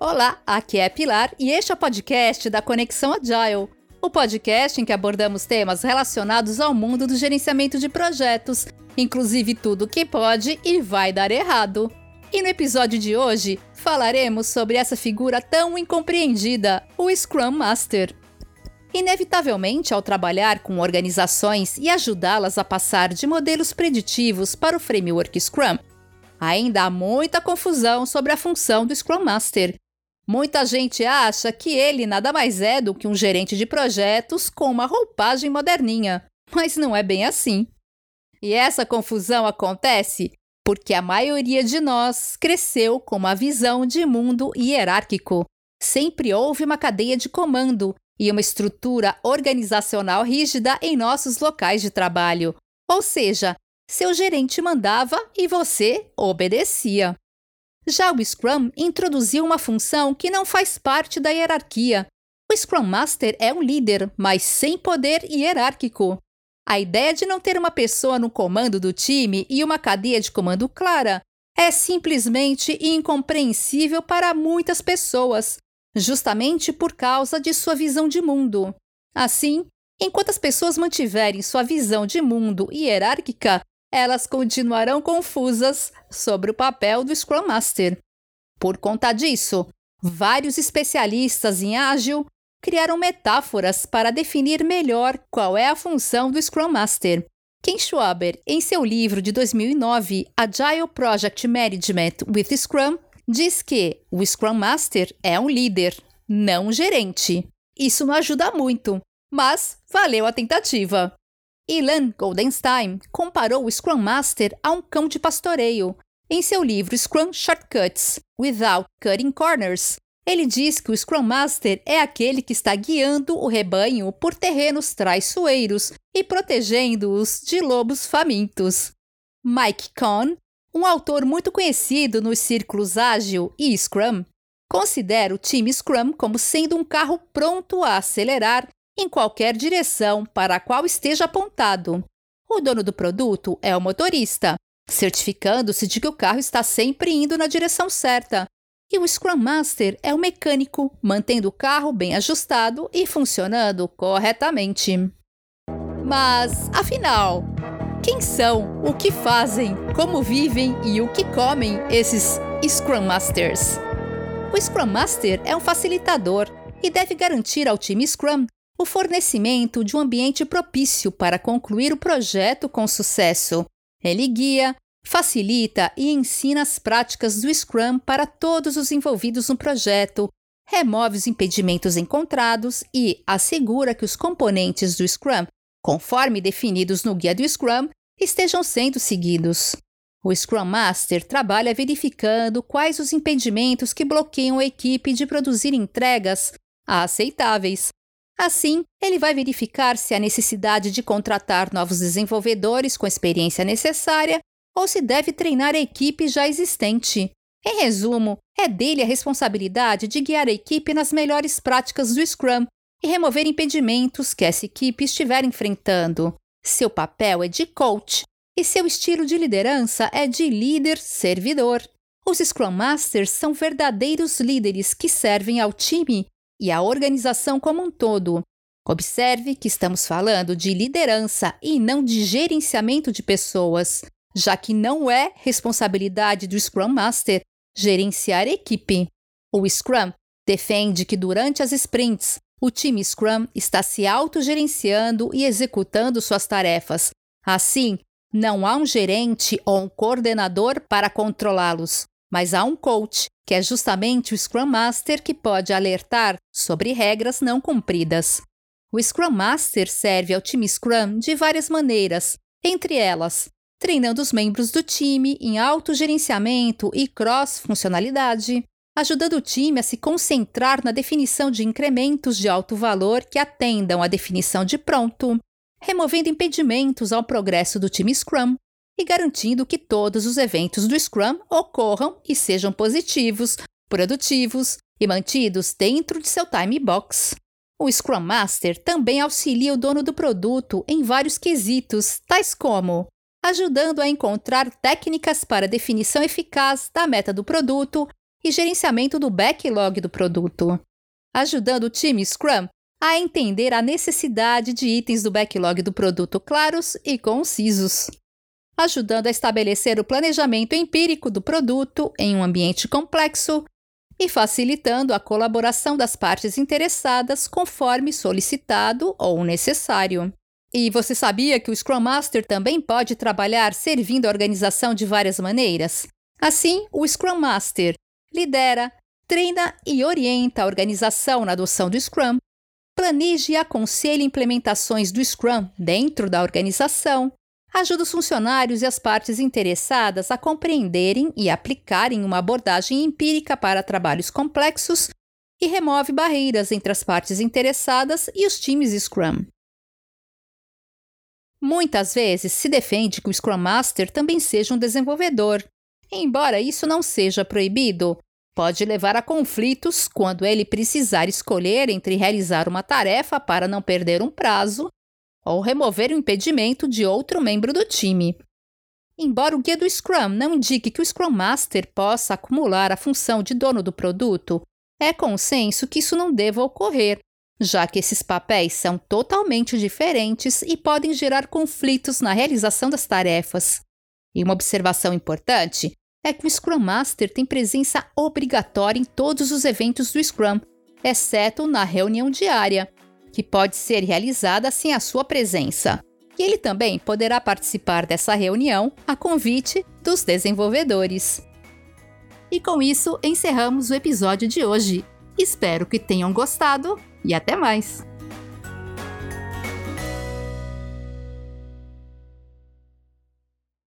Olá, aqui é Pilar e este é o podcast da Conexão Agile, o podcast em que abordamos temas relacionados ao mundo do gerenciamento de projetos, inclusive tudo que pode e vai dar errado. E no episódio de hoje falaremos sobre essa figura tão incompreendida, o Scrum Master. Inevitavelmente, ao trabalhar com organizações e ajudá-las a passar de modelos preditivos para o framework Scrum, ainda há muita confusão sobre a função do Scrum Master. Muita gente acha que ele nada mais é do que um gerente de projetos com uma roupagem moderninha, mas não é bem assim. E essa confusão acontece porque a maioria de nós cresceu com uma visão de mundo hierárquico. Sempre houve uma cadeia de comando e uma estrutura organizacional rígida em nossos locais de trabalho. Ou seja, seu gerente mandava e você obedecia. Já o Scrum introduziu uma função que não faz parte da hierarquia. O Scrum Master é um líder, mas sem poder hierárquico. A ideia de não ter uma pessoa no comando do time e uma cadeia de comando clara é simplesmente incompreensível para muitas pessoas, justamente por causa de sua visão de mundo. Assim, enquanto as pessoas mantiverem sua visão de mundo hierárquica, elas continuarão confusas sobre o papel do Scrum Master. Por conta disso, vários especialistas em ágil criaram metáforas para definir melhor qual é a função do Scrum Master. Ken Schwaber, em seu livro de 2009, Agile Project Management with Scrum, diz que o Scrum Master é um líder, não um gerente. Isso não ajuda muito, mas valeu a tentativa. Ilan Goldenstein comparou o Scrum Master a um cão de pastoreio. Em seu livro Scrum Shortcuts Without Cutting Corners, ele diz que o Scrum Master é aquele que está guiando o rebanho por terrenos traiçoeiros e protegendo-os de lobos famintos. Mike Cohn um autor muito conhecido nos círculos ágil e Scrum, considera o time Scrum como sendo um carro pronto a acelerar em qualquer direção para a qual esteja apontado. O dono do produto é o motorista, certificando-se de que o carro está sempre indo na direção certa. E o Scrum Master é o mecânico, mantendo o carro bem ajustado e funcionando corretamente. Mas, afinal, quem são, o que fazem, como vivem e o que comem esses Scrum Masters. O Scrum Master é um facilitador e deve garantir ao time Scrum o fornecimento de um ambiente propício para concluir o projeto com sucesso. Ele guia, facilita e ensina as práticas do Scrum para todos os envolvidos no projeto, remove os impedimentos encontrados e assegura que os componentes do Scrum conforme definidos no guia do Scrum, estejam sendo seguidos. O Scrum Master trabalha verificando quais os impedimentos que bloqueiam a equipe de produzir entregas aceitáveis. Assim, ele vai verificar se há necessidade de contratar novos desenvolvedores com experiência necessária ou se deve treinar a equipe já existente. Em resumo, é dele a responsabilidade de guiar a equipe nas melhores práticas do Scrum e remover impedimentos que essa equipe estiver enfrentando. Seu papel é de coach e seu estilo de liderança é de líder-servidor. Os Scrum Masters são verdadeiros líderes que servem ao time e à organização como um todo. Observe que estamos falando de liderança e não de gerenciamento de pessoas, já que não é responsabilidade do Scrum Master gerenciar a equipe. O Scrum defende que durante as sprints o time Scrum está se autogerenciando e executando suas tarefas. Assim, não há um gerente ou um coordenador para controlá-los, mas há um coach, que é justamente o Scrum Master que pode alertar sobre regras não cumpridas. O Scrum Master serve ao time Scrum de várias maneiras, entre elas, treinando os membros do time em autogerenciamento e cross-funcionalidade, ajudando o time a se concentrar na definição de incrementos de alto valor que atendam à definição de pronto, removendo impedimentos ao progresso do time Scrum e garantindo que todos os eventos do Scrum ocorram e sejam positivos, produtivos e mantidos dentro de seu time box. O Scrum Master também auxilia o dono do produto em vários quesitos, tais como ajudando a encontrar técnicas para definição eficaz da meta do produto e gerenciamento do backlog do produto, ajudando o time Scrum a entender a necessidade de itens do backlog do produto claros e concisos, ajudando a estabelecer o planejamento empírico do produto em um ambiente complexo e facilitando a colaboração das partes interessadas conforme solicitado ou necessário. E você sabia que o Scrum Master também pode trabalhar servindo a organização de várias maneiras? Assim, o Scrum Master lidera, treina e orienta a organização na adoção do Scrum, planeja e aconselha implementações do Scrum dentro da organização, ajuda os funcionários e as partes interessadas a compreenderem e aplicarem uma abordagem empírica para trabalhos complexos e remove barreiras entre as partes interessadas e os times Scrum. Muitas vezes se defende que o Scrum Master também seja um desenvolvedor. Embora isso não seja proibido, pode levar a conflitos quando ele precisar escolher entre realizar uma tarefa para não perder um prazo ou remover o impedimento de outro membro do time. Embora o guia do Scrum não indique que o Scrum Master possa acumular a função de dono do produto, é consenso que isso não deva ocorrer, já que esses papéis são totalmente diferentes e podem gerar conflitos na realização das tarefas. E uma observação importante é que o Scrum Master tem presença obrigatória em todos os eventos do Scrum, exceto na reunião diária, que pode ser realizada sem a sua presença. E ele também poderá participar dessa reunião a convite dos desenvolvedores. E com isso encerramos o episódio de hoje. Espero que tenham gostado e até mais!